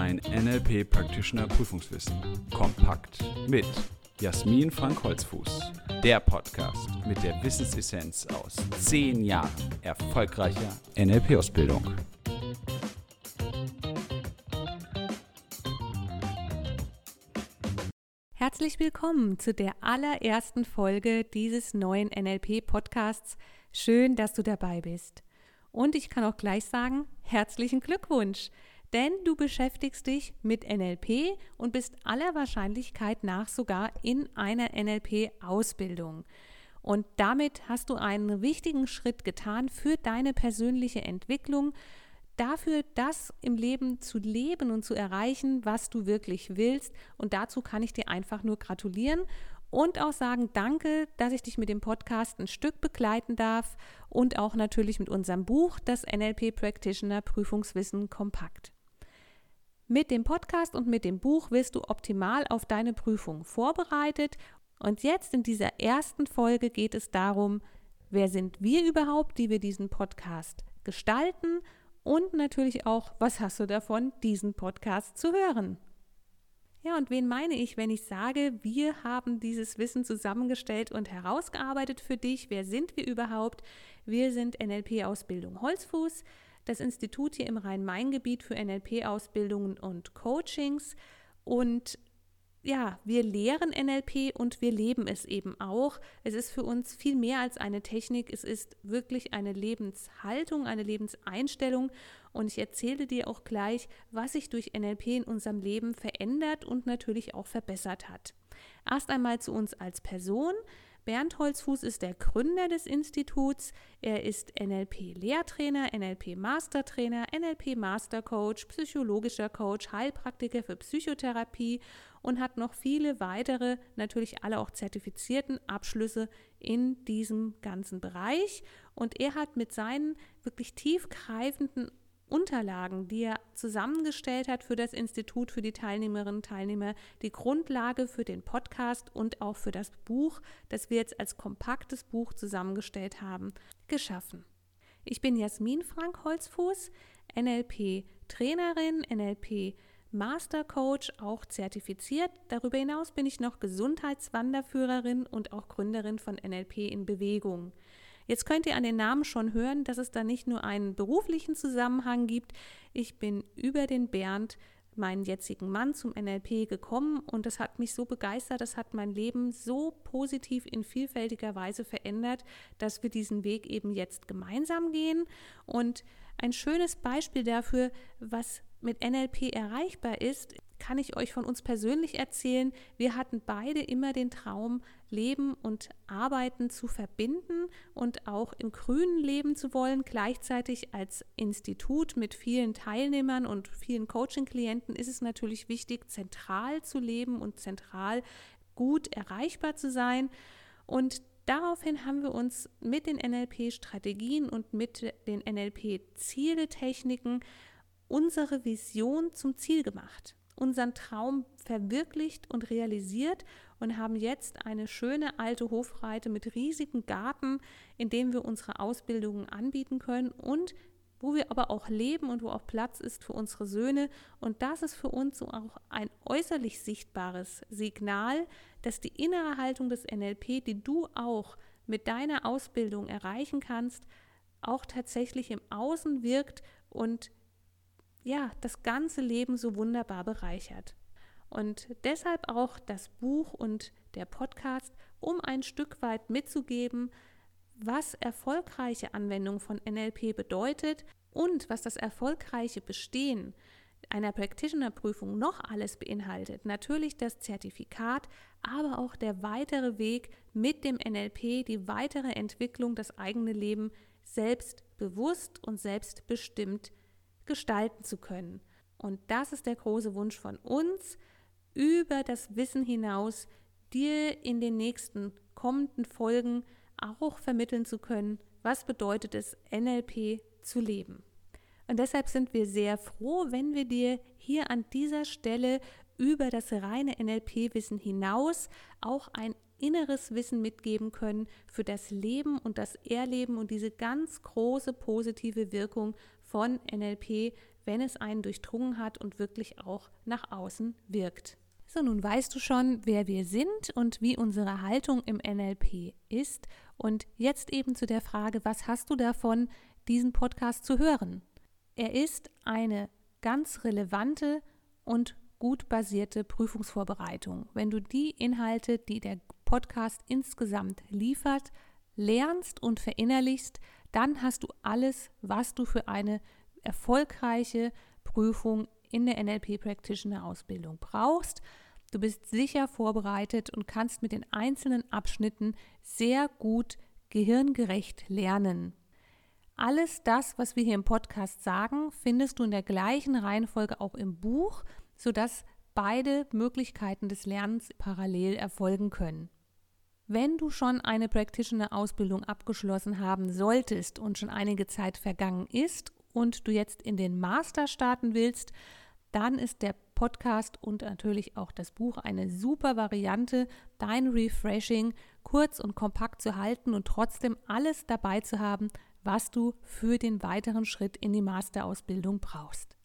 Dein NLP Practitioner Prüfungswissen. Kompakt mit Jasmin Frank Holzfuß. Der Podcast mit der Wissensessenz aus zehn Jahren erfolgreicher NLP-Ausbildung. Herzlich willkommen zu der allerersten Folge dieses neuen NLP-Podcasts. Schön, dass du dabei bist. Und ich kann auch gleich sagen, herzlichen Glückwunsch, denn du beschäftigst dich mit NLP und bist aller Wahrscheinlichkeit nach sogar in einer NLP-Ausbildung. Und damit hast du einen wichtigen Schritt getan für deine persönliche Entwicklung, dafür, das im Leben zu leben und zu erreichen, was du wirklich willst. Und dazu kann ich dir einfach nur gratulieren und auch sagen, danke, dass ich dich mit dem Podcast ein Stück begleiten darf und auch natürlich mit unserem Buch, das NLP Practitioner Prüfungswissen kompakt. Mit dem Podcast und mit dem Buch wirst du optimal auf deine Prüfung vorbereitet. Und jetzt in dieser ersten Folge geht es darum, wer sind wir überhaupt, die wir diesen Podcast gestalten und natürlich auch, was hast du davon, diesen Podcast zu hören. Ja, und wen meine ich, wenn ich sage, wir haben dieses Wissen zusammengestellt und herausgearbeitet für dich? Wer sind wir überhaupt? Wir sind NLP-Ausbildung Holzfuß, das Institut hier im Rhein-Main-Gebiet für NLP-Ausbildungen und Coachings. Und ja, wir lehren NLP und wir leben es eben auch. Es ist für uns viel mehr als eine Technik. Es ist wirklich eine Lebenshaltung, eine Lebenseinstellung. Und ich erzähle dir auch gleich, was sich durch NLP in unserem Leben verändert und natürlich auch verbessert hat. Erst einmal zu uns als Person. Bernd Holzfuß ist der Gründer des Instituts. Er ist NLP-Lehrtrainer, NLP-Mastertrainer, NLP-Mastercoach, psychologischer Coach, Heilpraktiker für Psychotherapie und hat noch viele weitere, natürlich alle auch zertifizierten Abschlüsse in diesem ganzen Bereich. Und er hat mit seinen wirklich tiefgreifenden Unterlagen, die er zusammengestellt hat für das Institut, für die Teilnehmerinnen und Teilnehmer, die Grundlage für den Podcast und auch für das Buch, das wir jetzt als kompaktes Buch zusammengestellt haben, geschaffen. Ich bin Jasmin Frank Holzfuß, NLP-Trainerin, NLP Master Coach, auch zertifiziert. Darüber hinaus bin ich noch Gesundheitswanderführerin und auch Gründerin von NLP in Bewegung. Jetzt könnt ihr an den Namen schon hören, dass es da nicht nur einen beruflichen Zusammenhang gibt. Ich bin über den Bernd, meinen jetzigen Mann, zum NLP gekommen und das hat mich so begeistert, das hat mein Leben so positiv in vielfältiger Weise verändert, dass wir diesen Weg eben jetzt gemeinsam gehen. Und ein schönes Beispiel dafür, was mit NLP erreichbar ist, kann ich euch von uns persönlich erzählen. Wir hatten beide immer den Traum, Leben und Arbeiten zu verbinden und auch im Grünen leben zu wollen. Gleichzeitig als Institut mit vielen Teilnehmern und vielen Coaching-Klienten ist es natürlich wichtig, zentral zu leben und zentral gut erreichbar zu sein. Und Daraufhin haben wir uns mit den NLP-Strategien und mit den NLP-Zieletechniken unsere Vision zum Ziel gemacht unseren Traum verwirklicht und realisiert und haben jetzt eine schöne alte Hofreite mit riesigem Garten, in dem wir unsere Ausbildungen anbieten können und wo wir aber auch leben und wo auch Platz ist für unsere Söhne. Und das ist für uns so auch ein äußerlich sichtbares Signal, dass die innere Haltung des NLP, die du auch mit deiner Ausbildung erreichen kannst, auch tatsächlich im Außen wirkt und ja, das ganze Leben so wunderbar bereichert. Und deshalb auch das Buch und der Podcast, um ein Stück weit mitzugeben, was erfolgreiche Anwendung von NLP bedeutet und was das erfolgreiche Bestehen einer Practitioner-Prüfung noch alles beinhaltet. Natürlich das Zertifikat, aber auch der weitere Weg mit dem NLP, die weitere Entwicklung, das eigene Leben selbstbewusst und selbstbestimmt gestalten zu können. Und das ist der große Wunsch von uns, über das Wissen hinaus dir in den nächsten kommenden Folgen auch vermitteln zu können, was bedeutet es, NLP zu leben. Und deshalb sind wir sehr froh, wenn wir dir hier an dieser Stelle über das reine NLP-Wissen hinaus auch ein inneres Wissen mitgeben können für das Leben und das Erleben und diese ganz große positive Wirkung von NLP, wenn es einen durchdrungen hat und wirklich auch nach außen wirkt. So, nun weißt du schon, wer wir sind und wie unsere Haltung im NLP ist. Und jetzt eben zu der Frage, was hast du davon, diesen Podcast zu hören? Er ist eine ganz relevante und gut basierte Prüfungsvorbereitung. Wenn du die Inhalte, die der Podcast insgesamt liefert, lernst und verinnerlichst, dann hast du alles, was du für eine erfolgreiche Prüfung in der NLP Practitioner Ausbildung brauchst. Du bist sicher vorbereitet und kannst mit den einzelnen Abschnitten sehr gut gehirngerecht lernen. Alles das, was wir hier im Podcast sagen, findest du in der gleichen Reihenfolge auch im Buch, sodass beide Möglichkeiten des Lernens parallel erfolgen können. Wenn du schon eine Practitioner-Ausbildung abgeschlossen haben solltest und schon einige Zeit vergangen ist und du jetzt in den Master starten willst, dann ist der Podcast und natürlich auch das Buch eine super Variante, dein Refreshing kurz und kompakt zu halten und trotzdem alles dabei zu haben, was du für den weiteren Schritt in die Masterausbildung brauchst.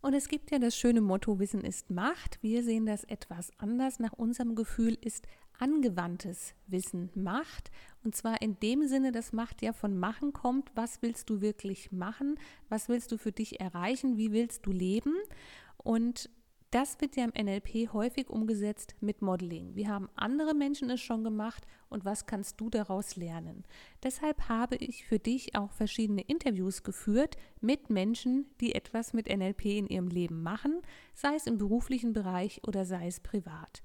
Und es gibt ja das schöne Motto, Wissen ist Macht. Wir sehen das etwas anders. Nach unserem Gefühl ist angewandtes Wissen Macht. Und zwar in dem Sinne, dass Macht ja von Machen kommt. Was willst du wirklich machen? Was willst du für dich erreichen? Wie willst du leben? Und das wird ja im NLP häufig umgesetzt mit Modeling. Wie haben andere Menschen es schon gemacht und was kannst du daraus lernen? Deshalb habe ich für dich auch verschiedene Interviews geführt mit Menschen, die etwas mit NLP in ihrem Leben machen, sei es im beruflichen Bereich oder sei es privat.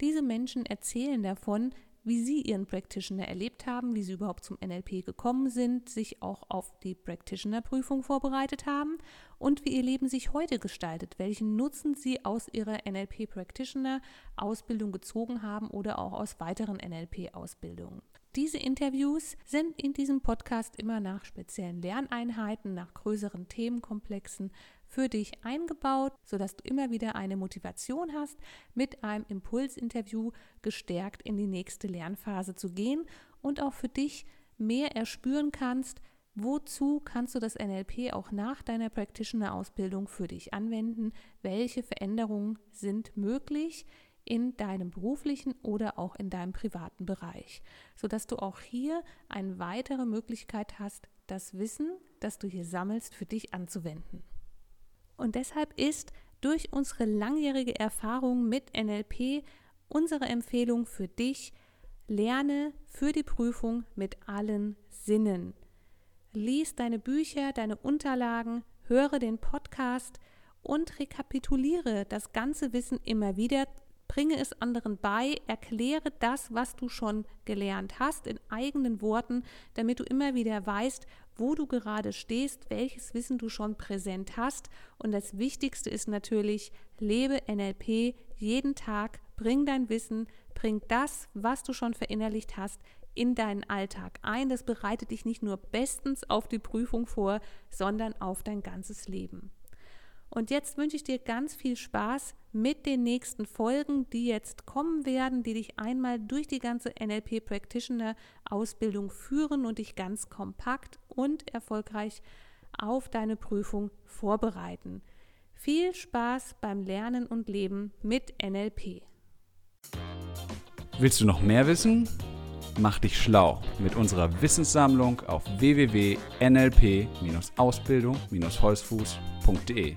Diese Menschen erzählen davon, wie sie ihren Practitioner erlebt haben, wie sie überhaupt zum NLP gekommen sind, sich auch auf die Practitioner-Prüfung vorbereitet haben und wie ihr Leben sich heute gestaltet, welchen Nutzen sie aus ihrer NLP-Practitioner-Ausbildung gezogen haben oder auch aus weiteren NLP-Ausbildungen. Diese Interviews sind in diesem Podcast immer nach speziellen Lerneinheiten, nach größeren Themenkomplexen für dich eingebaut, sodass du immer wieder eine Motivation hast, mit einem Impulsinterview gestärkt in die nächste Lernphase zu gehen und auch für dich mehr erspüren kannst, wozu kannst du das NLP auch nach deiner Practitioner-Ausbildung für dich anwenden, welche Veränderungen sind möglich in deinem beruflichen oder auch in deinem privaten Bereich, sodass du auch hier eine weitere Möglichkeit hast, das Wissen, das du hier sammelst, für dich anzuwenden. Und deshalb ist durch unsere langjährige Erfahrung mit NLP unsere Empfehlung für dich, lerne für die Prüfung mit allen Sinnen. Lies deine Bücher, deine Unterlagen, höre den Podcast und rekapituliere das ganze Wissen immer wieder bringe es anderen bei, erkläre das, was du schon gelernt hast, in eigenen Worten, damit du immer wieder weißt, wo du gerade stehst, welches Wissen du schon präsent hast. Und das Wichtigste ist natürlich, lebe NLP jeden Tag, bring dein Wissen, bring das, was du schon verinnerlicht hast, in deinen Alltag ein. Das bereitet dich nicht nur bestens auf die Prüfung vor, sondern auf dein ganzes Leben. Und jetzt wünsche ich dir ganz viel Spaß mit den nächsten Folgen, die jetzt kommen werden, die dich einmal durch die ganze NLP Practitioner Ausbildung führen und dich ganz kompakt und erfolgreich auf deine Prüfung vorbereiten. Viel Spaß beim Lernen und Leben mit NLP. Willst du noch mehr wissen? Mach dich schlau mit unserer Wissenssammlung auf www.nlp-ausbildung-holzfuß.de